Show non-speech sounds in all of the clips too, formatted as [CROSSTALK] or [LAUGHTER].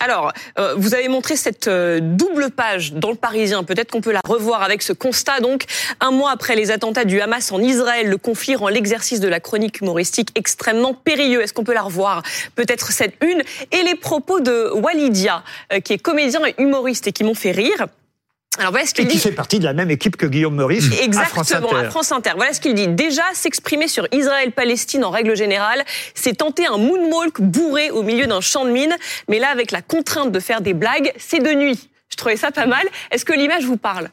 Alors, euh, vous avez montré cette euh, double page dans le Parisien. Peut-être qu'on peut la revoir avec ce constat. Donc, un mois après les attentats du Hamas en Israël, le conflit rend l'exercice de la chronique humoristique extrêmement périlleux. Est-ce qu'on peut la revoir? Peut-être cette une et les propos de Walidia, euh, qui est comédien et humoriste et qui m'ont fait rire. Alors voilà ce qu'il dit. fait partie de la même équipe que Guillaume Meurice Exactement, à France Inter. Voilà ce qu'il dit. Déjà, s'exprimer sur Israël-Palestine en règle générale, c'est tenter un moonwalk bourré au milieu d'un champ de mine. Mais là, avec la contrainte de faire des blagues, c'est de nuit. Je trouvais ça pas mal. Est-ce que l'image vous parle?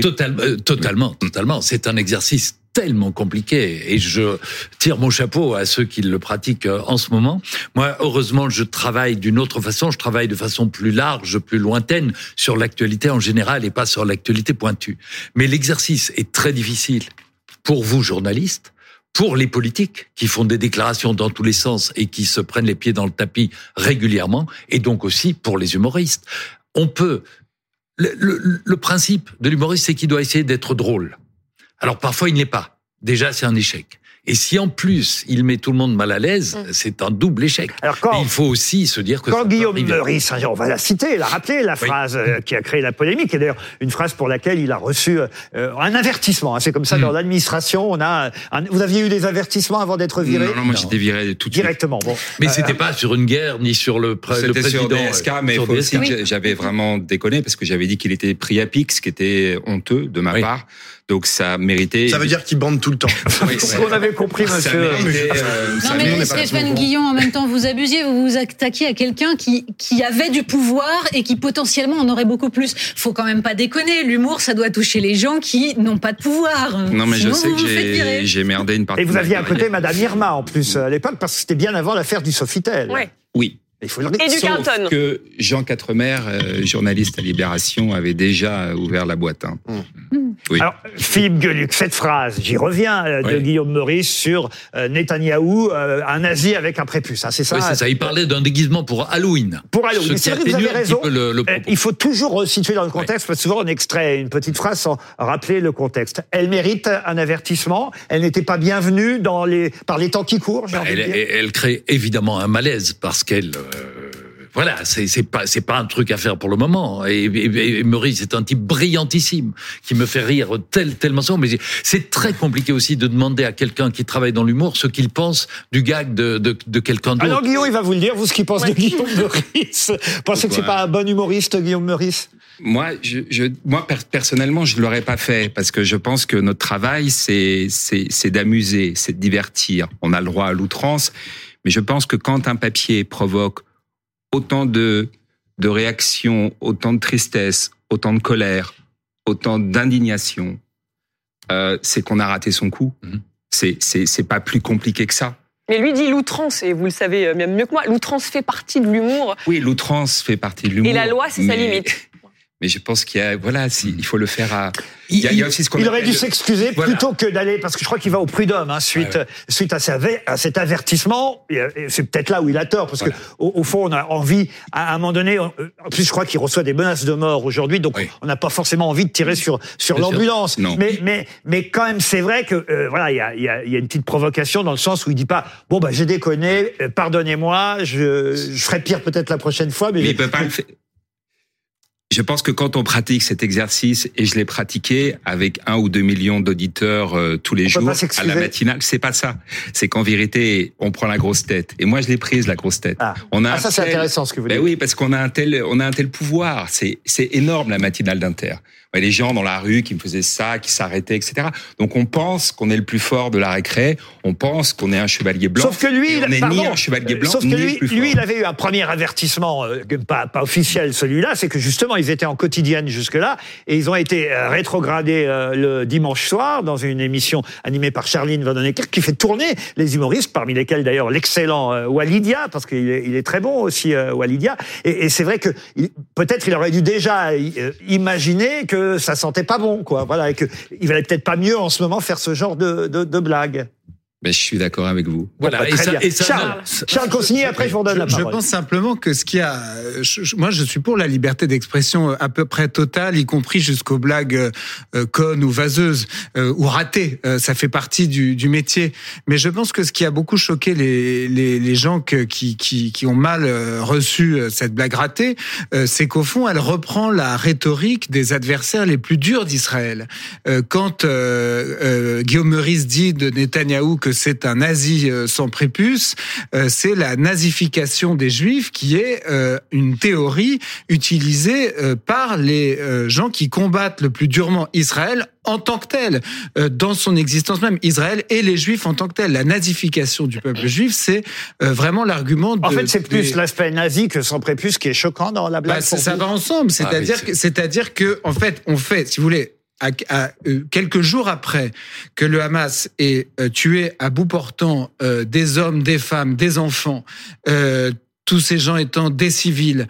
Totalement, euh, totalement, totalement. C'est un exercice tellement compliqué et je tire mon chapeau à ceux qui le pratiquent euh, en ce moment. Moi, heureusement, je travaille d'une autre façon, je travaille de façon plus large, plus lointaine sur l'actualité en général et pas sur l'actualité pointue. Mais l'exercice est très difficile pour vous, journalistes, pour les politiques qui font des déclarations dans tous les sens et qui se prennent les pieds dans le tapis régulièrement, et donc aussi pour les humoristes. On peut... Le, le, le principe de l'humoriste, c'est qu'il doit essayer d'être drôle. Alors parfois, il n'est pas. Déjà, c'est un échec. Et si en plus il met tout le monde mal à l'aise, mm. c'est un double échec. Alors quand, il faut aussi se dire que quand Guillaume Meurice, on va la citer, il a rappelé la phrase euh, qui a créé la polémique, et d'ailleurs une phrase pour laquelle il a reçu euh, un avertissement. Hein. C'est comme ça mm. dans l'administration, on a. vous aviez eu des avertissements avant d'être viré? Non, non, moi j'étais viré tout de suite. Directement. Bon. Mais euh, c'était pas sur une guerre ni sur le, le président. Sur DSK, mais il faut aussi que j'avais vraiment déconné parce que j'avais dit qu'il était pris à pic, ce qui était honteux de ma part. Donc ça méritait. Ça veut dire qu'il bande tout le temps. [LAUGHS] Oui, ce qu'on avait compris, monsieur. Euh, non mais Stéphane Guillon, en même temps, vous abusiez, vous vous attaquiez à quelqu'un qui qui avait du pouvoir et qui potentiellement en aurait beaucoup plus. Faut quand même pas déconner. L'humour, ça doit toucher les gens qui n'ont pas de pouvoir. Non mais je sais que j'ai merdé une partie. Et vous aviez à côté Madame Irma en plus à l'époque parce que c'était bien avant l'affaire du Sofitel. Oui. Il faut le Et du Carlton. que Jean Quatremer, euh, journaliste à Libération, avait déjà ouvert la boîte. Hein. Mmh. Oui. Alors, Philippe Gueluc, cette phrase, j'y reviens, euh, de Guillaume Meurice sur euh, Netanyahou, euh, un nazi avec un prépuce, hein, c'est ça? Oui, c'est ça. Il parlait d'un déguisement pour Halloween. Pour Halloween. C'est vrai, vous avez raison. il faut toujours resituer dans le contexte, parce que souvent on extrait une petite phrase sans rappeler le contexte. Elle mérite un avertissement. Elle n'était pas bienvenue dans les, par les temps qui courent. Bah, elle, elle, crée évidemment un malaise parce qu'elle voilà, c'est c'est pas c'est pas un truc à faire pour le moment. Et, et, Maurice est un type brillantissime qui me fait rire tel tellement ça. Mais c'est très compliqué aussi de demander à quelqu'un qui travaille dans l'humour ce qu'il pense du gag de de, de quelqu'un d'autre. Alors Guillaume, il va vous le dire, vous ce qu'il pense de Guillaume Meurice. [LAUGHS] Pensez que c'est pas un bon humoriste, Guillaume Meurice? Moi, je, je, moi personnellement, je ne l'aurais pas fait parce que je pense que notre travail, c'est c'est d'amuser, c'est de divertir. On a le droit à l'outrance, mais je pense que quand un papier provoque autant de, de réactions, autant de tristesse, autant de colère, autant d'indignation, euh, c'est qu'on a raté son coup. Mmh. C'est c'est pas plus compliqué que ça. Mais lui dit l'outrance, et vous le savez euh, même mieux que moi, l'outrance fait partie de l'humour. Oui, l'outrance fait partie de l'humour. Et la loi, c'est sa limite mais je pense qu'il y a voilà il faut le faire à il, y a, il y a aussi ce il aurait dû s'excuser plutôt que d'aller parce que je crois qu'il va au prud'homme hein, suite suite à, à, cet avertissement. C'est peut-être là où il a tort parce que au, fond on a envie à un moment donné en plus je crois qu'il reçoit des menaces de mort aujourd'hui donc on n'a pas forcément envie de tirer sur sur l'ambulance. Mais mais mais quand même c'est vrai que euh, voilà il y a, y a y a une petite provocation dans le sens où il dit pas bon bah j'ai déconné euh, pardonnez-moi je, je ferai pire peut-être la prochaine fois mais, mais il peut pas le faire je pense que quand on pratique cet exercice, et je l'ai pratiqué avec un ou deux millions d'auditeurs euh, tous les jours à la matinale, c'est pas ça. C'est qu'en vérité, on prend la grosse tête. Et moi, je l'ai prise la grosse tête. Ah, on a ah ça c'est intéressant ce que vous ben dites. oui, parce qu'on a un tel, on a un tel pouvoir. C'est c'est énorme la matinale d'Inter les gens dans la rue qui me faisaient ça, qui s'arrêtaient, etc. Donc on pense qu'on est le plus fort de la récré, on pense qu'on est un chevalier blanc. Sauf que lui, on n'est ni un chevalier blanc, sauf que lui, lui, il avait eu un premier avertissement, euh, pas, pas officiel celui-là, c'est que justement ils étaient en quotidienne jusque-là et ils ont été euh, rétrogradés euh, le dimanche soir dans une émission animée par Charline Vanhoenacker qui fait tourner les humoristes, parmi lesquels d'ailleurs l'excellent Walidia, parce qu'il est, très bon aussi Walidia. Et, c'est vrai que peut-être il aurait dû déjà imaginer que ça sentait pas bon, quoi. Voilà, et que il valait peut-être pas mieux en ce moment faire ce genre de, de, de blague. Ben, je suis d'accord avec vous. Voilà. et ça, et ça, Charles, Charles Consigny, après je vous redonne la parole. Je pense simplement que ce qui a, moi je suis pour la liberté d'expression à peu près totale, y compris jusqu'aux blagues euh, connes ou vaseuses euh, ou ratées. Euh, ça fait partie du, du, métier. Mais je pense que ce qui a beaucoup choqué les, les, les gens que, qui, qui, qui, ont mal euh, reçu euh, cette blague ratée, c'est qu'au fond elle reprend la rhétorique des adversaires les plus durs d'Israël. quand Guillaume Meurice dit de Netanyahou que c'est un nazi euh, sans prépuce, euh, c'est la nazification des juifs qui est euh, une théorie utilisée par les gens qui combattent le plus durement Israël en tant que tel, dans son existence même, Israël et les Juifs en tant que tel. La nazification du peuple juif, c'est vraiment l'argument. En fait, c'est plus l'aspect nazi que sans prépuce qui est choquant dans la blague. Bah, ça va ensemble, ah c'est-à-dire que, c'est-à-dire que, en fait, on fait, si vous voulez, euh, quelques jours après que le Hamas ait euh, tué à bout portant euh, des hommes, des femmes, des enfants, tous ces gens étant des civils,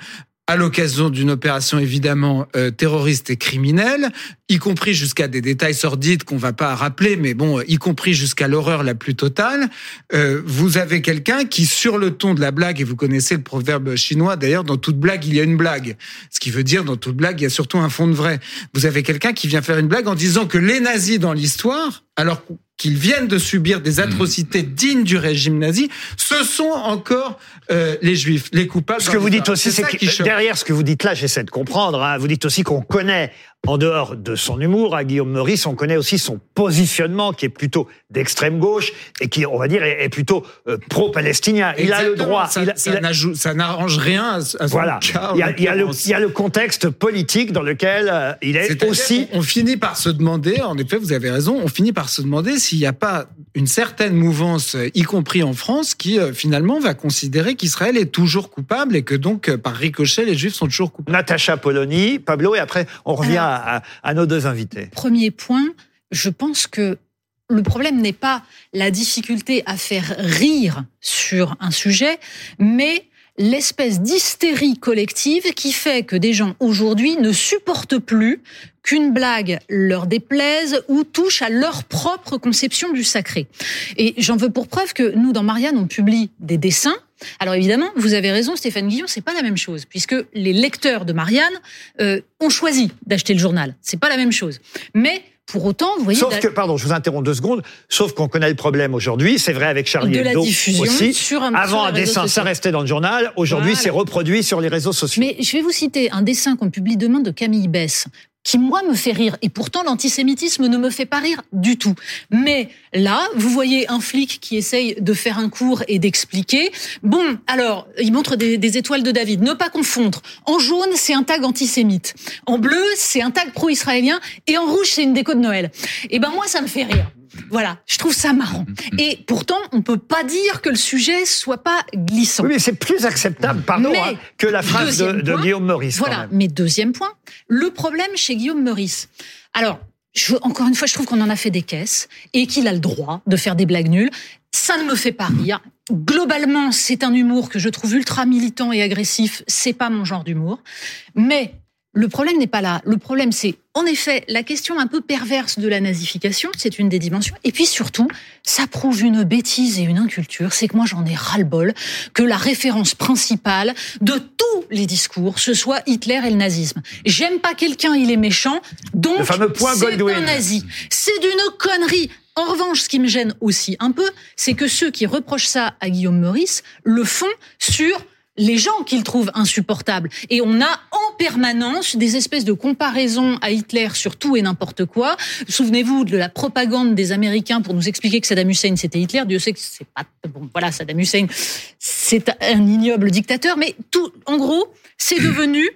à l'occasion d'une opération évidemment euh, terroriste et criminelle, y compris jusqu'à des détails sordides qu'on va pas rappeler, mais bon, y compris jusqu'à l'horreur la plus totale. Euh, vous avez quelqu'un qui, sur le ton de la blague, et vous connaissez le proverbe chinois, d'ailleurs, dans toute blague il y a une blague, ce qui veut dire dans toute blague il y a surtout un fond de vrai. Vous avez quelqu'un qui vient faire une blague en disant que les nazis dans l'histoire, alors qu'ils viennent de subir des atrocités dignes du régime nazi, ce sont encore euh, les juifs, les coupables. Ce que vous dites aussi, c'est que derrière ce que vous dites là, j'essaie de comprendre, hein, vous dites aussi qu'on connaît en dehors de son humour, à Guillaume Meurice, on connaît aussi son positionnement qui est plutôt d'extrême gauche et qui, on va dire, est, plutôt euh, pro-palestinien. Il a le droit. Ça, ça n'arrange rien à, son voilà. cas. Il y, a, il, y a le, il y, a, le, contexte politique dans lequel euh, il est, aussi. On, finit par se demander, en effet, vous avez raison, on finit par se demander s'il n'y a pas une certaine mouvance, y compris en France, qui euh, finalement va considérer qu'Israël est toujours coupable et que donc, par ricochet, les Juifs sont toujours coupables. Natacha Polony, Pablo, et après on revient à, nos deux invités. Premier point, je pense que le problème n'est pas la difficulté à faire rire sur un sujet, mais l'espèce d'hystérie collective qui fait que des gens aujourd'hui ne supportent plus qu'une blague leur déplaise ou touche à leur propre conception du sacré. Et j'en veux pour preuve que nous, dans Marianne, on publie des dessins. Alors évidemment, vous avez raison, Stéphane Guillon, c'est pas la même chose, puisque les lecteurs de Marianne euh, ont choisi d'acheter le journal. C'est pas la même chose. Mais pour autant, vous voyez. Sauf que, pardon, je vous interromps deux secondes. Sauf qu'on connaît le problème aujourd'hui. C'est vrai avec Charlie de Hebdo aussi. Sur un, Avant un dessin, ça restait dans le journal. Aujourd'hui, c'est reproduit sur les réseaux sociaux. Mais je vais vous citer un dessin qu'on publie demain de Camille Bess, qui moi me fait rire et pourtant l'antisémitisme ne me fait pas rire du tout. Mais là, vous voyez un flic qui essaye de faire un cours et d'expliquer. Bon, alors, il montre des, des, étoiles de David. Ne pas confondre. En jaune, c'est un tag antisémite. En bleu, c'est un tag pro-israélien. Et en rouge, c'est une déco de Noël. Et eh ben moi, ça me fait rire. Voilà, je trouve ça marrant. Et pourtant, on peut pas dire que le sujet soit pas glissant. Oui, mais c'est plus acceptable, pardon, hein, que la phrase de, Guillaume Meurice. Voilà, mais deuxième point, le problème chez Guillaume Meurice. Alors, je, encore une fois, je trouve qu'on en a fait des caisses et qu'il a le droit de faire des blagues nulles. Ça ne me fait pas rire. Globalement, c'est un humour que je trouve ultra militant et agressif. C'est pas mon genre d'humour. Mais le problème n'est pas là. Le problème, c'est en effet la question un peu perverse de la nazification, c'est une des dimensions. Et puis surtout, ça prouve une bêtise et une inculture. C'est que moi, j'en ai ras-le-bol que la référence principale de tous les discours, ce soit Hitler et le nazisme. J'aime pas quelqu'un, il est méchant, donc c'est un nazi. C'est d'une connerie. En revanche, ce qui me gêne aussi un peu, c'est que ceux qui reprochent ça à Guillaume Meurice le font sur les gens qu'il trouve insupportables. Et on a en permanence des espèces de comparaisons à Hitler sur tout et n'importe quoi. Souvenez-vous de la propagande des Américains pour nous expliquer que Saddam Hussein c'était Hitler. Dieu sait que c'est pas bon. Voilà, Saddam Hussein, c'est un ignoble dictateur, mais tout, en gros, c'est devenu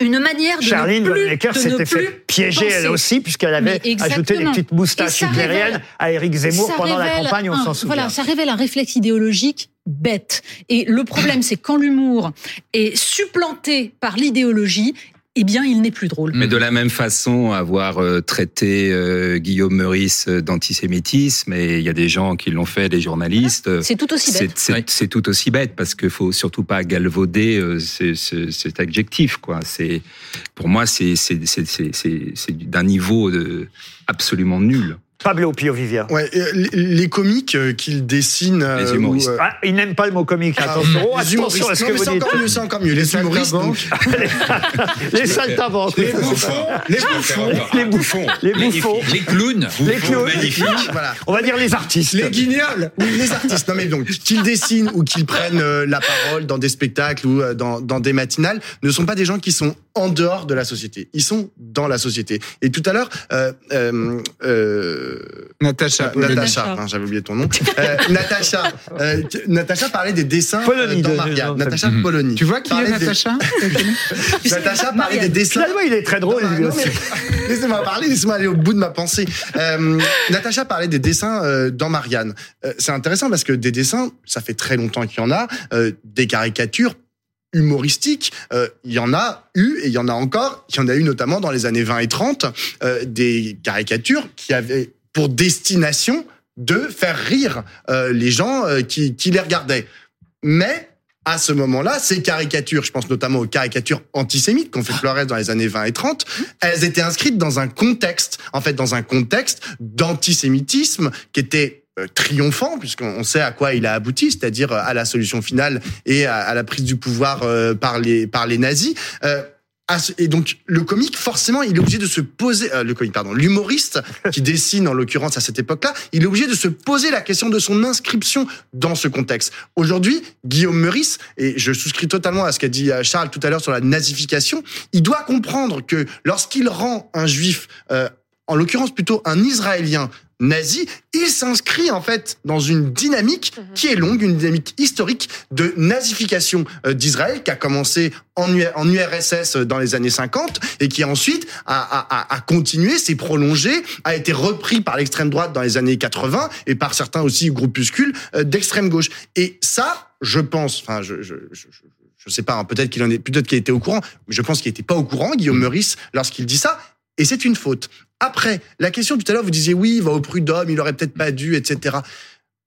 une manière de Charline ne plus, s'était fait piéger elle aussi puisqu'elle avait ajouté des petites moustaches hitlériennes à Éric Zemmour pendant la campagne, on s'en souvient. Voilà, ça révèle un réflexe idéologique bête. Et le problème, c'est quand l'humour est supplanté par l'idéologie, eh bien, il n'est plus drôle. Mais de la même façon, avoir euh, traité euh, Guillaume Meurice d'antisémitisme, et il y a des gens qui l'ont fait, des journalistes. C'est tout aussi bête. C'est tout aussi bête parce qu'il faut surtout pas galvauder euh, cet adjectif. Quoi. C'est pour moi, c'est d'un niveau de, absolument nul. Pablo Pio Vivien. Ouais, euh, les, les comiques euh, qu'il dessine. euh, Les humoristes. ou, euh, Ah, il n'aime pas le mot comique. ah, Attention, les attention humoristes. à ce Non, que mais vous c'est dites. encore mieux, c'est encore mieux. Les, humoristes, donc, [LAUGHS] les saltimbanques. les bouffons, les bouffons, Les bouffons. Les bouffons. Les clowns. Les clowns. voilà. On va dire les artistes. Les guignols Oui, les artistes. Non, mais donc, qu'ils dessinent ou qu'ils prennent euh, la parole dans des spectacles ou euh, dans, dans des matinales, ne sont pas des gens qui sont en dehors de la société. Ils sont dans la société. Et tout à l'heure, euh, euh, euh. Euh, Polony. Natacha, Natacha. hein, j'avais oublié ton nom. Euh, Natacha, euh, Natacha parlait des dessins Polony euh, dans de- Natacha Mhm. Polony. Tu vois qui est des- Natacha [LAUGHS] Natacha parlait des dessins. Finalement, il est très drôle. Lui non, aussi. mais- [LAUGHS] Laissez-moi parler, laissez-moi aller au bout de ma pensée. Euh, Natacha parlait des dessins euh, dans Marianne. Euh, c'est intéressant parce que des dessins, ça fait très longtemps qu'il y en a, euh, des caricatures humoristiques, euh, il y en a eu et il y en a encore. Il y en a eu notamment dans les années 20 et 30, euh, des caricatures qui avaient pour destination de faire rire euh, les gens euh, qui, qui les regardaient. Mais à ce moment-là, ces caricatures, je pense notamment aux caricatures antisémites qu'ont fait Flores dans les années 20 et 30, elles étaient inscrites dans un contexte, en fait, dans un contexte d'antisémitisme qui était euh, triomphant puisqu'on sait à quoi il a abouti, c'est-à-dire à la solution finale et à, la prise du pouvoir par les par les nazis. Et donc le comique, forcément, il est obligé de se poser, euh, le comique, pardon, l'humoriste [LAUGHS] qui dessine en l'occurrence à cette époque-là, il est obligé de se poser la question de son inscription dans ce contexte. Aujourd'hui, Guillaume Meurice, et je souscris totalement à ce qu'a dit euh, Charles tout à l'heure sur la nazification, il doit comprendre que lorsqu'il rend un juif, euh, en l'occurrence plutôt un Israélien, nazi, il s'inscrit en fait dans une dynamique qui est longue, une dynamique historique de nazification euh, d'Israël qui a commencé en, U- en URSS dans les années 50 et qui ensuite a, a, a- a continué, s'est prolongé, a été repris par l'extrême droite dans les années 80 et par certains aussi groupuscules euh, d'extrême gauche. Et ça, je pense, enfin, je, je, je, je- je sais pas, hein, peut-être qu'il en est, peut-être qu'il était au courant, mais je pense qu'il était pas au courant, Guillaume Meurice, lorsqu'il dit ça. Et c'est une faute. Après, la question tout à l'heure, vous disiez oui, il va au prud'homme, il aurait peut-être pas dû, etc.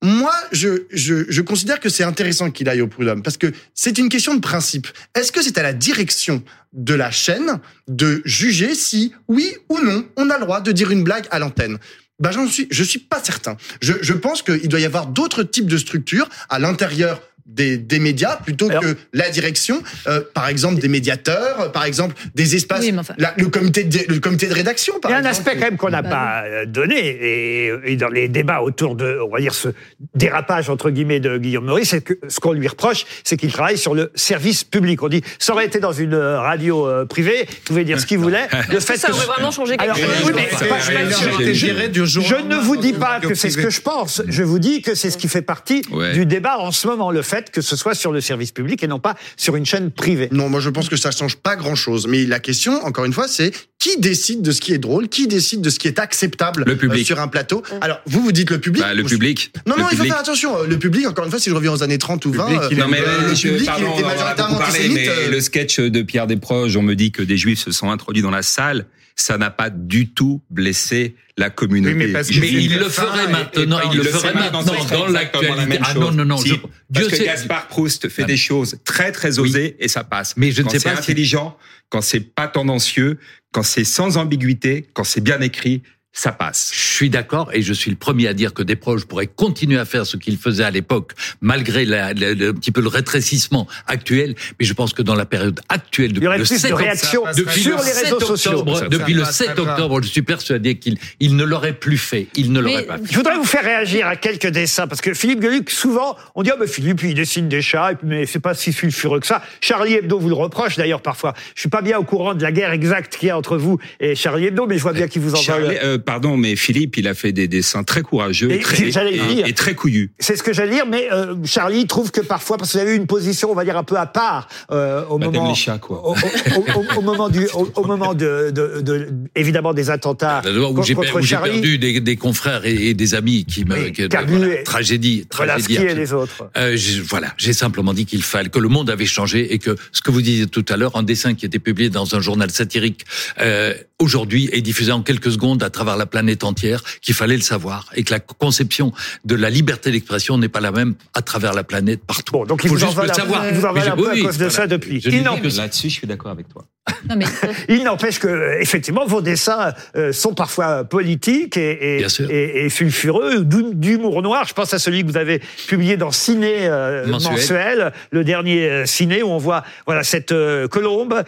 Moi, je, je, je considère que c'est intéressant qu'il aille au prud'homme parce que c'est une question de principe. Est-ce que c'est à la direction de la chaîne de juger si, oui ou non, on a le droit de dire une blague à l'antenne? Ben, j'en suis, je suis pas certain. Je, je pense qu'il doit y avoir d'autres types de structures à l'intérieur des, des médias plutôt Alors- que la direction, euh, par exemple des médiateurs, euh, par exemple des espaces, Oui, mais enfin- la- le comité de, le comité de rédaction, par Il y a un exemple. aspect quand même qu'on n'a Bah pas euh, donné, et, et dans les débats autour de, on va dire, ce dérapage entre guillemets de Guillaume Meurice, c'est que ce qu'on lui reproche, c'est qu'il travaille sur le service public. On dit, ça aurait été dans une radio privée, il pouvait dire ce qu'il voulait. [LAUGHS] Le fait Ça que aurait vraiment changé quelque Alors, chose. oui, mais je ne vous dis dans pas que c'est ce que je pense. Je vous dis que c'est ce qui fait partie Ouais. du débat en ce moment, le fait que ce soit sur le service public et non pas sur une chaîne privée. Non, moi je pense que ça change pas grand chose. Mais la question, encore une fois, c'est qui décide de ce qui est drôle, qui décide de ce qui est acceptable Le public. euh, sur un plateau. Alors, vous vous dites le public. Bah, le public. Non, Le non, il faut faire attention. euh, Le public, encore une fois, si je reviens aux années 30 ou 20, public, euh, il Non mais euh, le public, pardon, était va majoritairement parler, mais euh, le sketch de Pierre Desproges, on me dit que des juifs se sont introduits dans la salle. Ça n'a pas du tout blessé la communauté. Oui, mais parce c'est il le ferait maintenant, il le ferait maintenant, c'est dans l'actualité. même Ah chose. non, non, non. Si, je- parce Dieu que sait- Gaspard Proust fait Ah, des choses très très Oui. osées et ça passe. Mais je ne quand sais c'est pas si- intelligent, quand c'est pas tendancieux, quand c'est sans ambiguïté, quand c'est bien écrit, ça passe. Je suis d'accord et je suis le premier à dire que des proches pourraient continuer à faire ce qu'ils faisaient à l'époque, malgré la- la- le, un petit peu le rétrécissement actuel. Mais je pense que dans la période actuelle, Il y depuis aurait le plus 7 de octobre, depuis sur le les 7 réseaux sociaux. octobre, Ça depuis le passe, 7 ça va. octobre, je suis persuadé qu'il il ne l'aurait plus fait. Il ne l'aurait Mais- pas fait. Je voudrais vous faire réagir à quelques dessins, parce que Philippe Gueluc, souvent, on dit, ah ben Philippe, il dessine des chats, mais c'est pas si sulfureux que ça. Charlie Hebdo vous le reproche d'ailleurs parfois. Je suis pas bien au courant de la guerre exacte qu'il y a entre vous et Charlie Hebdo, mais je vois bien qu'il vous en Charlie- veut. euh, pardon, mais Philippe, il a fait des dessins très courageux Et très, et- dire. et très couillus. C'est ce que j'allais dire, mais euh, Charlie trouve que parfois, parce que vous avez eu une position, on va dire, un peu à part euh, au Bah, moment, les chats, quoi. Au, au- au- au moment du, au, au moment de, de, de- évidemment des attentats Là, où j'ai contre per- où j'ai perdu des, des confrères et, et des amis qui me qui- voilà, et- tragédie tragédie et absolue. les autres. Euh, voilà, j'ai simplement dit qu'il fallait que le monde avait changé et que ce que vous disiez tout à l'heure, un dessin qui était publié dans un journal satirique euh, aujourd'hui est diffusé en quelques secondes à travers la planète entière, qu'il fallait le savoir et que la conception de la liberté d'expression n'est pas la même à travers la planète partout. Bon, donc il Faut vous en juste le savoir. il vous en un peu à cause de voilà. ça depuis. Là-dessus, je suis d'accord avec toi. Non, mais... [LAUGHS] Il n'empêche que, effectivement, vos dessins euh, sont parfois politiques et, et, et, et sulfureux, d'humour noir. Je pense à celui que vous avez publié dans Ciné euh, mensuel. le dernier euh, Ciné, où on voit voilà cette colombe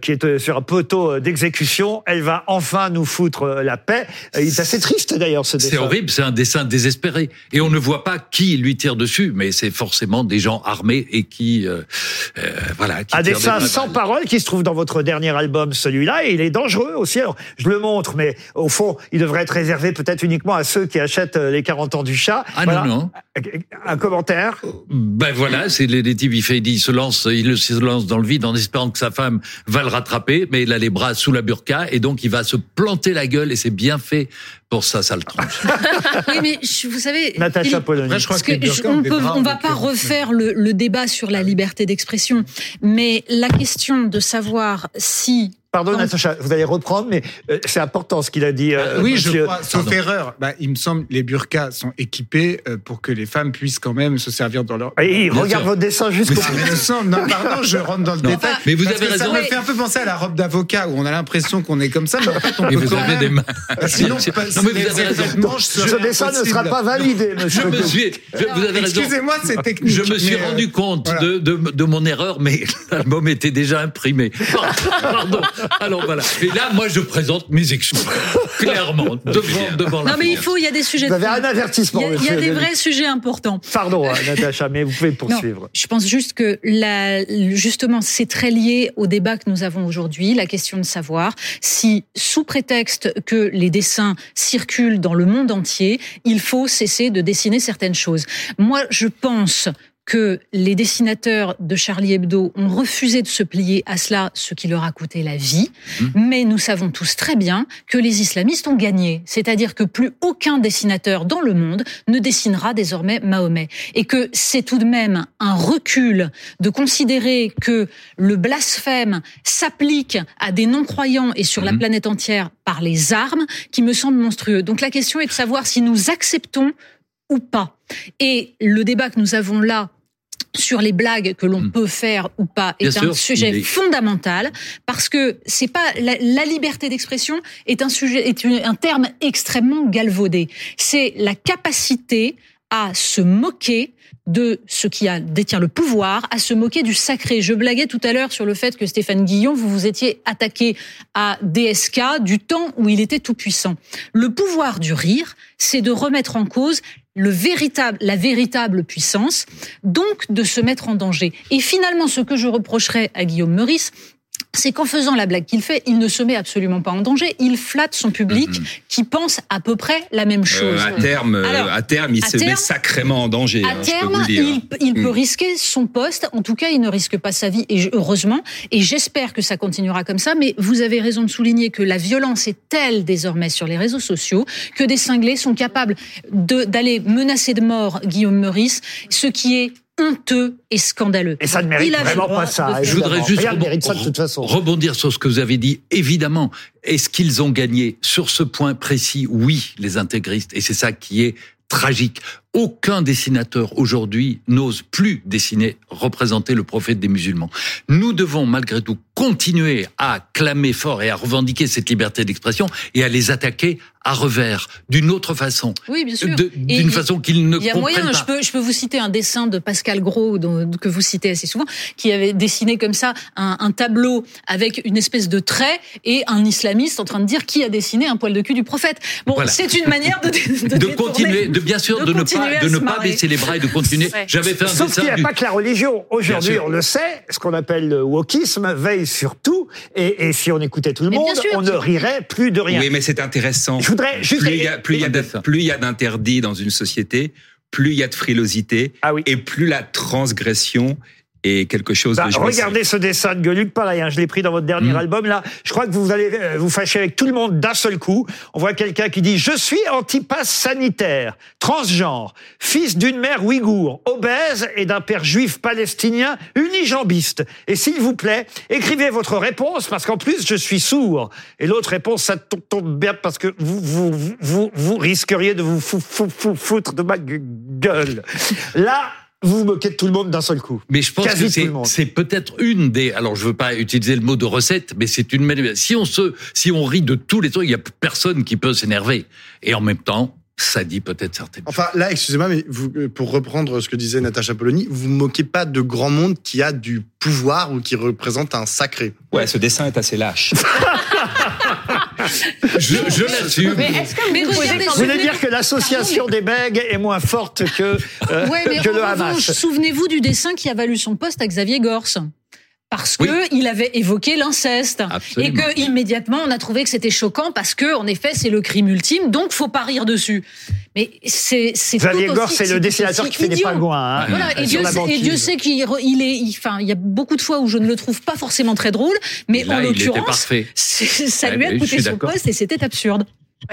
qui est sur un poteau d'exécution. Elle va enfin nous foutre la paix. Il est assez triste d'ailleurs ce dessin. C'est horrible, c'est un dessin désespéré. Et on ne voit pas qui lui tire dessus, mais c'est forcément des gens armés et qui, voilà. Qui un dessin sans parole qui se trouve dans votre dernier album, celui-là, et il est dangereux aussi. Alors, je le montre, mais au fond, il devrait être réservé peut-être uniquement à ceux qui achètent euh, les 40 ans du chat. Ah non, non. Un commentaire Ben voilà, c'est les, les types, il, fait, il se lance, il se lance dans le vide en espérant que sa femme va le rattraper, mais il a les bras sous la burqa, et donc il va se planter la gueule, et c'est bien fait pour ça, ça le tronche. [LAUGHS] oui, mais vous savez, Natacha je crois que, on, peut, on va pas refaire le, le débat sur la liberté d'expression, mais la question de savoir si Pardon, Natacha, vous allez reprendre, mais euh, c'est important ce qu'il a dit. Euh, oui, je crois, sauf erreur. Bah, il me semble les burkas sont équipés euh, pour que les femmes puissent quand même se servir dans leur. Et regarde votre dessin jusqu'au bout. Il me semble. Non, pardon, je rentre dans le détail. Mais vous avez raison. Ça me fait un peu penser à la robe d'avocat où on a l'impression qu'on est comme ça, mais en fait on et vous avez des mains. [LAUGHS] Sinon, non, mais vous avez raison. Ce dessin ne sera pas validé, monsieur. Je me suis. vous avez raison. Excusez-moi, c'est technique. Je me suis rendu compte de, de, de mon erreur, mais [LAUGHS] l'album était déjà imprimé. Pardon. Alors voilà. Et là, moi, je présente mes excuses. [LAUGHS] Clairement, devant, devant Non, mais il faut, il y a des sujets. Vous avez un avertissement. Il y a, des vrais sujets importants. Pardon, hein, [LAUGHS] Natacha, mais vous pouvez poursuivre. je pense juste que la, justement, c'est très lié au débat que nous avons aujourd'hui, la question de savoir si, sous prétexte que les dessins circulent dans le monde entier, il faut cesser de dessiner certaines choses. Moi, je pense que les dessinateurs de Charlie Hebdo ont refusé de se plier à cela, ce qui leur a coûté la vie. Mmh. Mais nous savons tous très bien que les islamistes ont gagné. C'est-à-dire que plus aucun dessinateur dans le monde ne dessinera désormais Mahomet. Et que c'est tout de même un recul de considérer que le blasphème s'applique à des non-croyants et sur la mmh. planète entière par les armes qui me semble monstrueux. Donc la question est de savoir si nous acceptons ou pas. Et le débat que nous avons là sur les blagues que l'on hmm. peut faire ou pas est un sujet fondamental parce que c'est pas la, liberté d'expression est un sujet est un terme extrêmement galvaudé. C'est la capacité à se moquer de ce qui a, détient le pouvoir, à se moquer du sacré. Je blaguais tout à l'heure sur le fait que Stéphane Guillon, vous vous étiez attaqué à DSK du temps où il était tout puissant. Le pouvoir du rire, c'est de remettre en cause le véritable, la véritable puissance, donc de se mettre en danger. Et finalement, ce que je reprocherais à Guillaume Meurice, c'est qu'en faisant la blague qu'il fait, il ne se met absolument pas en danger. Il flatte son public mhm. qui pense à peu près la même euh, chose. à terme, euh, à terme, il se met sacrément en danger. À hein, terme, il, peut mm. risquer son poste. En tout cas, il ne risque pas sa vie. Et heureusement, et j'espère que ça continuera comme ça. Mais vous avez raison de souligner que la violence est telle désormais sur les réseaux sociaux que des cinglés sont capables d'aller menacer de mort Guillaume Meurice, ce qui est honteux et scandaleux. Et ça ne mérite vraiment pas ça. Je voudrais juste rebondir sur ce que vous avez dit. Évidemment, est-ce qu'ils ont gagné sur ce point précis? Oui, les intégristes. Et c'est ça qui est tragique. Aucun dessinateur aujourd'hui n'ose plus dessiner, représenter le prophète des musulmans. Nous devons malgré tout continuer à clamer fort et à revendiquer cette liberté d'expression et à les attaquer à revers, d'une autre façon. Oui, bien sûr. D'une façon qu'ils ne comprennent pas. Il y a moyen, je peux, je peux vous citer un dessin de Pascal Gros, dont, que vous citez assez souvent, qui avait dessiné comme ça un, un, tableau avec une espèce de trait et un islamiste en train de dire qui a dessiné un poil de cul du prophète. Bon, c'est une manière de, de, [LAUGHS] de continuer, de bien sûr, de, ne pas, de ne pas baisser les bras et de continuer. J'avais fait un Sauf qu'il n'y a pas que la religion. Aujourd'hui, on le sait, ce qu'on appelle le wokisme veille sur tout. Et, et si on écoutait tout le monde, on ne rirait plus de rien. Oui, mais c'est intéressant plus il y a, plus il y a d'interdits dans une société, plus il y a de frilosité, ah et plus la transgression et quelque chose bah, de Regardez ce dessin de Gueuluc, pareil, hein, je l'ai pris dans votre dernier mm. album là. Je crois que vous allez euh, vous fâcher avec tout le monde d'un seul coup. On voit quelqu'un qui dit je suis anti-pass sanitaire, transgenre, fils d'une mère ouïghour, obèse et d'un père juif palestinien unijambiste. Et s'il vous plaît, écrivez votre réponse parce qu'en plus je suis sourd. Et l'autre réponse ça tombe bien parce que vous vous vous, vous risqueriez de vous foutre de ma gueule. Là vous vous moquez de tout le monde d'un seul coup. Mais je pense Quasi que c'est, peut-être une des. Alors, je veux pas utiliser le mot de recette, mais c'est une. manière- Si on se, si on rit de tous les trucs, il y a personne qui peut s'énerver. Et en même temps, ça dit peut-être certaines. choses. Enfin, là, excusez-moi, mais vous, euh, pour reprendre ce que disait Natacha Polony, vous vous moquez pas de grand monde qui a du pouvoir ou qui représente un sacré. Ouais, ce dessin est assez lâche. [LAUGHS] Je, je l'assume. Mais est-ce que Mais vous regardez, Vous même- voulez dire que l'association des bègues est moins forte que, euh, Ouais, mais que en le revanche, Hamas souvenez-vous du dessin qui a valu son poste à Xavier Gorce. Parce que Oui. il avait évoqué l'inceste et que immédiatement on a trouvé que c'était choquant parce que en effet c'est le crime ultime donc faut pas rire dessus. Mais c'est c'est Xavier aussi- c'est le dessinateur qui fait des idiot. pingouins. hein, Voilà, et Dieu, sait, et banquise. Dieu sait qu'il il est, il- enfin, il y a beaucoup de fois où je ne le trouve pas forcément très drôle, mais là, en l'occurrence, ça Ouais, lui a coûté son poste et c'était absurde.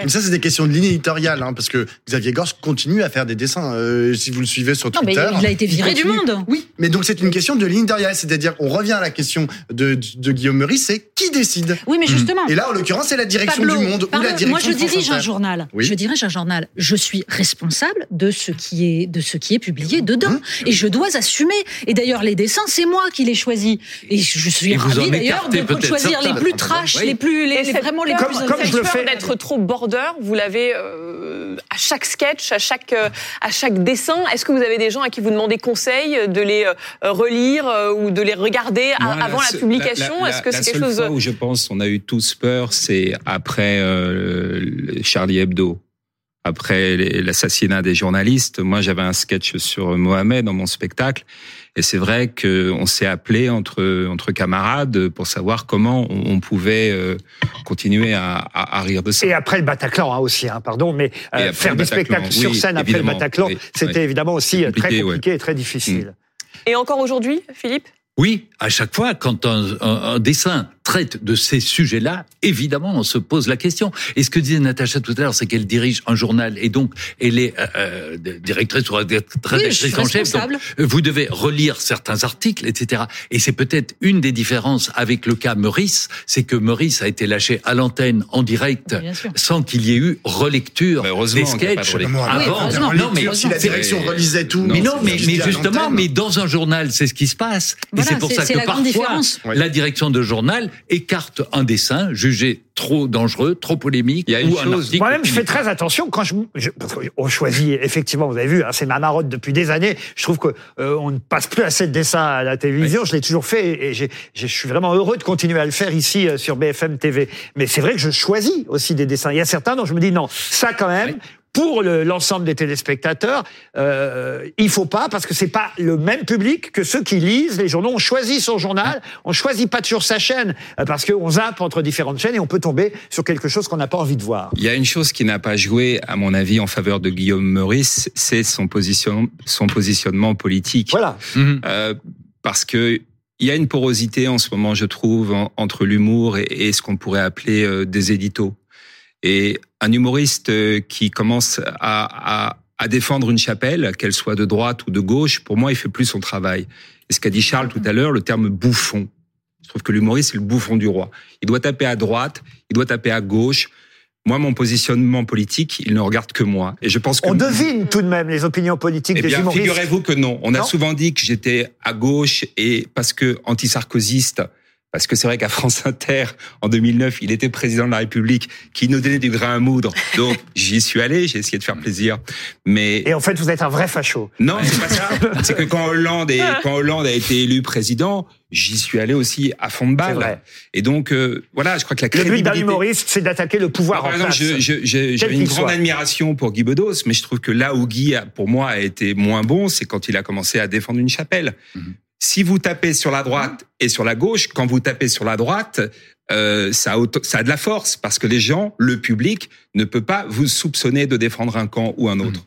Mais ça, c'est des questions de ligne éditoriale, hein, parce que Xavier Gorce continue à faire des dessins. euh, si vous le suivez sur Non, mais Twitter. il a été viré du monde. Oui, mais donc c'est une question de ligne éditoriale, c'est-à-dire on revient à la question de, de Guillaume Meurice, c'est qui décide? Oui, mais justement. Et là, en l'occurrence, c'est la direction Pablo, du Monde ou la direction moi je dirige un journal. Oui. Je dirige un journal. Je suis responsable de ce qui est de ce qui est publié dedans Hum. et je dois assumer. Et d'ailleurs les dessins c'est moi qui les choisis. Et je suis Et vous en ravi d'ailleurs de choisir les plus trash, Oui. les plus les, les- vraiment les peur- plus. Comme- comme je le fais- d'être trop border, vous l'avez euh, à chaque sketch, à chaque euh, à chaque dessin. Est-ce que vous avez des gens à qui vous demandez conseil de les euh, relire euh, ou de les regarder Moi, avant la, seule- publication? la- Est-ce que la c'est quelque chose fois où je pense on a eu tous peur, c'est après euh, Charlie Hebdo, après l'assassinat des journalistes. Moi, j'avais un sketch sur Mohamed dans mon spectacle, et c'est vrai que on s'est appelé entre entre camarades pour savoir comment on, pouvait euh, continuer à, à, à rire de ça. Et après le Bataclan hein, aussi, hein, pardon, mais euh, faire des Bataclan, spectacles sur scène après le Bataclan, oui, c'était oui. évidemment aussi euh, très Compliqué, compliqué et très difficile. Et encore aujourd'hui, Philippe? Oui, à chaque fois, quand un, un- un dessin traite de ces sujets-là, évidemment, on se pose la question. Et ce que disait Natacha tout à l'heure, c'est qu'elle dirige un journal et donc elle est euh, euh, directrice ou rédactrice en chef. Donc, euh, vous devez relire certains articles, etc. Et c'est peut-être une des différences avec le cas Meurice, c'est que Meurice a été lâché à l'antenne en direct sans qu'il y ait eu relecture Mais heureusement des de sketchs. Ah oui, avant. heureusement. non, mais si la direction relisait tout. mais non, mais, justement, mais dans un journal, c'est ce qui se passe. Voilà, et c'est pour ça c'est que la grande parfois, la direction de journal écarte un dessin jugé trop dangereux, trop polémique, Il y a une ou un chose- article Moi-même, je fais très attention quand je, je parce qu'on choisit effectivement. Vous avez vu, hein, c'est ma marotte depuis des années. Je trouve que euh, on ne passe plus assez de dessins à la télévision. Je l'ai toujours fait et je suis vraiment heureux de continuer à le faire ici euh, sur BFM TV. Mais c'est vrai que je choisis aussi des dessins. Il y a certains dont je me dis non, ça quand même. Pour le- l'ensemble des téléspectateurs, euh, il faut pas parce que c'est pas le même public que ceux qui lisent les journaux. On choisit son journal, on choisit pas toujours sa chaîne euh, parce qu'on zappe entre différentes chaînes et on peut tomber sur quelque chose qu'on n'a pas envie de voir. Il y a une chose qui n'a pas joué, à mon avis, en faveur de Guillaume Meurice, c'est son, position, son positionnement politique. Voilà. Mhm. Euh, parce que il y a une porosité en ce moment, je trouve, en- entre l'humour et, et ce qu'on pourrait appeler euh, des éditos. Et un humoriste euh, qui commence à, à, à défendre une chapelle, qu'elle soit de droite ou de gauche, pour moi, il fait plus son travail. Et ce qu'a dit Charles tout à l'heure, le terme bouffon. Je trouve que l'humoriste, c'est le bouffon du roi. Il doit taper à droite, il doit taper à gauche. Moi, mon positionnement politique, il ne regarde que moi. Et je pense que On devine tout de même les opinions politiques eh des bien, humoristes. figurez-vous que non. On a souvent dit que j'étais à gauche et parce que anti-sarkoziste. Parce que c'est vrai qu'à France Inter, en 2009, il était président de la République, qui nous donnait du grain à moudre. Donc, j'y suis allé, j'ai essayé de faire plaisir. Mais Et en fait, vous êtes un vrai facho. non, c'est pas ça. C'est que quand Hollande, est, quand Hollande a été élu président, j'y suis allé aussi à fond de C'est balle. vrai. Et donc, euh, voilà, je crois que la Le but d'un crédibilité... humoriste, c'est d'attaquer le pouvoir Par en exemple, j'avais qu'il une grande soit. admiration pour Guy Bedos, mais je trouve que là où Guy, a- pour moi, a été moins bon, c'est quand il a commencé à défendre une chapelle. Mhm. Si vous tapez sur la droite et sur la gauche, quand vous tapez sur la droite, euh, ça, a auto- ça a de la force parce que les gens, le public, ne peut pas vous soupçonner de défendre un camp ou un autre.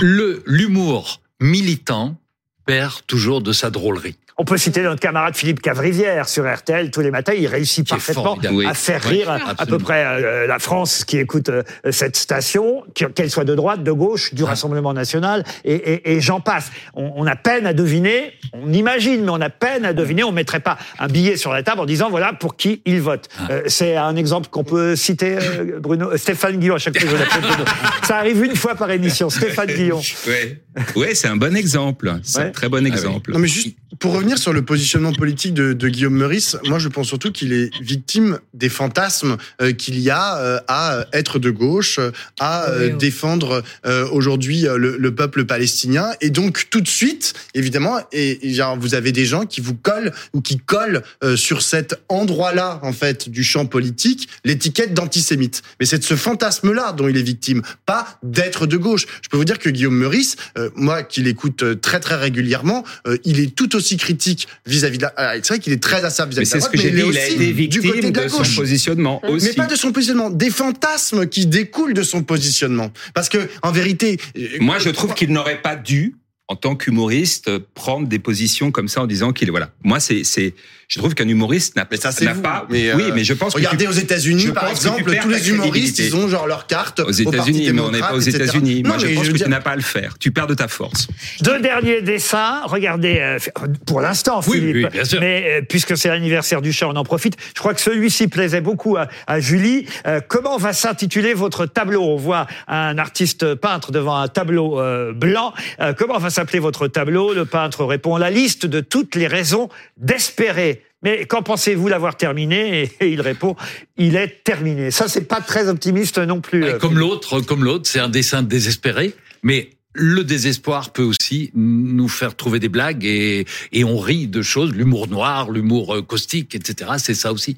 Le l'humour militant perd toujours de sa drôlerie. On peut citer notre camarade Philippe Cavrivière sur RTL tous les matins. Il réussit parfaitement formidable. À faire Oui, rire à peu près euh, la France qui écoute euh, cette station, qu'elle soit de droite, de gauche, du Rassemblement national, et, et- et j'en passe. On, on a peine à deviner, on imagine, mais on a peine à deviner. On mettrait pas un billet sur la table en disant voilà pour qui il vote. Ah. Euh, C'est un exemple qu'on peut citer, euh, Bruno, euh, Stéphane Guillon. À chaque fois, je l'appelle Bruno. Ça arrive une fois par émission. Stéphane Guillon. Ouais. Ouais, c'est un bon exemple. C'est un très bon Ah exemple. Non, mais juste pour revenir sur le positionnement politique de, de Guillaume Meurice, moi je pense surtout qu'il est victime des fantasmes euh, qu'il y a euh, à être de gauche, euh, à euh, Oui, oui. défendre aujourd'hui le, le peuple palestinien. Et donc tout de suite, évidemment, et, et genre, vous avez des gens qui vous collent ou qui collent sur cet endroit-là, en fait, du champ politique, l'étiquette d'antisémite. Mais c'est de ce fantasme-là dont il est victime, pas d'être de gauche. Je peux vous dire que Guillaume Meurice, moi qui l'écoute très très régulièrement, il est tout aussi critique vis-à-vis de la... ah, C'est vrai qu'il est très Mais vis-à-vis de la c'est ce droite, que j'ai dit, il a aussi été victime de de son positionnement aussi. Mais pas de son positionnement, des fantasmes qui découlent de son positionnement. Parce que, en vérité, euh, Moi, je trouve qu'il n'aurait pas dû, en tant qu'humoriste, prendre des positions comme ça en disant qu'il est voilà. Moi, c'est c'est. Je trouve qu'un humoriste n'a Mais ça, c'est n'a vous. pas. Mais, euh, oui, mais je pense que Regardez tu- aux États-Unis, je par que exemple, tous les humoristes, ils ont genre leur carte aux États-Unis, mais on n'est pas aux. États-Unis. Moi, je pense veux que tu n'as pas à le faire. Tu perds de ta force. Deux derniers dessins. Regardez, euh, pour l'instant, Oui, Philippe. oui, bien sûr. Mais euh, puisque c'est l'anniversaire du chat, on en profite. Je crois que celui-ci plaisait beaucoup à, à Julie. Euh, comment va s'intituler votre tableau? On voit un artiste peintre devant un tableau euh, blanc. Euh, comment va s'appeler votre tableau Le peintre répond la liste de toutes les raisons d'espérer. Mais quand pensez-vous l'avoir terminé? Et, il répond, il est terminé. Ça, c'est pas très optimiste non plus. Comme l'autre, comme l'autre, c'est un dessin désespéré, mais le désespoir peut aussi nous faire trouver des blagues et, et on rit de choses, l'humour noir, l'humour euh, caustique, etc. C'est ça aussi.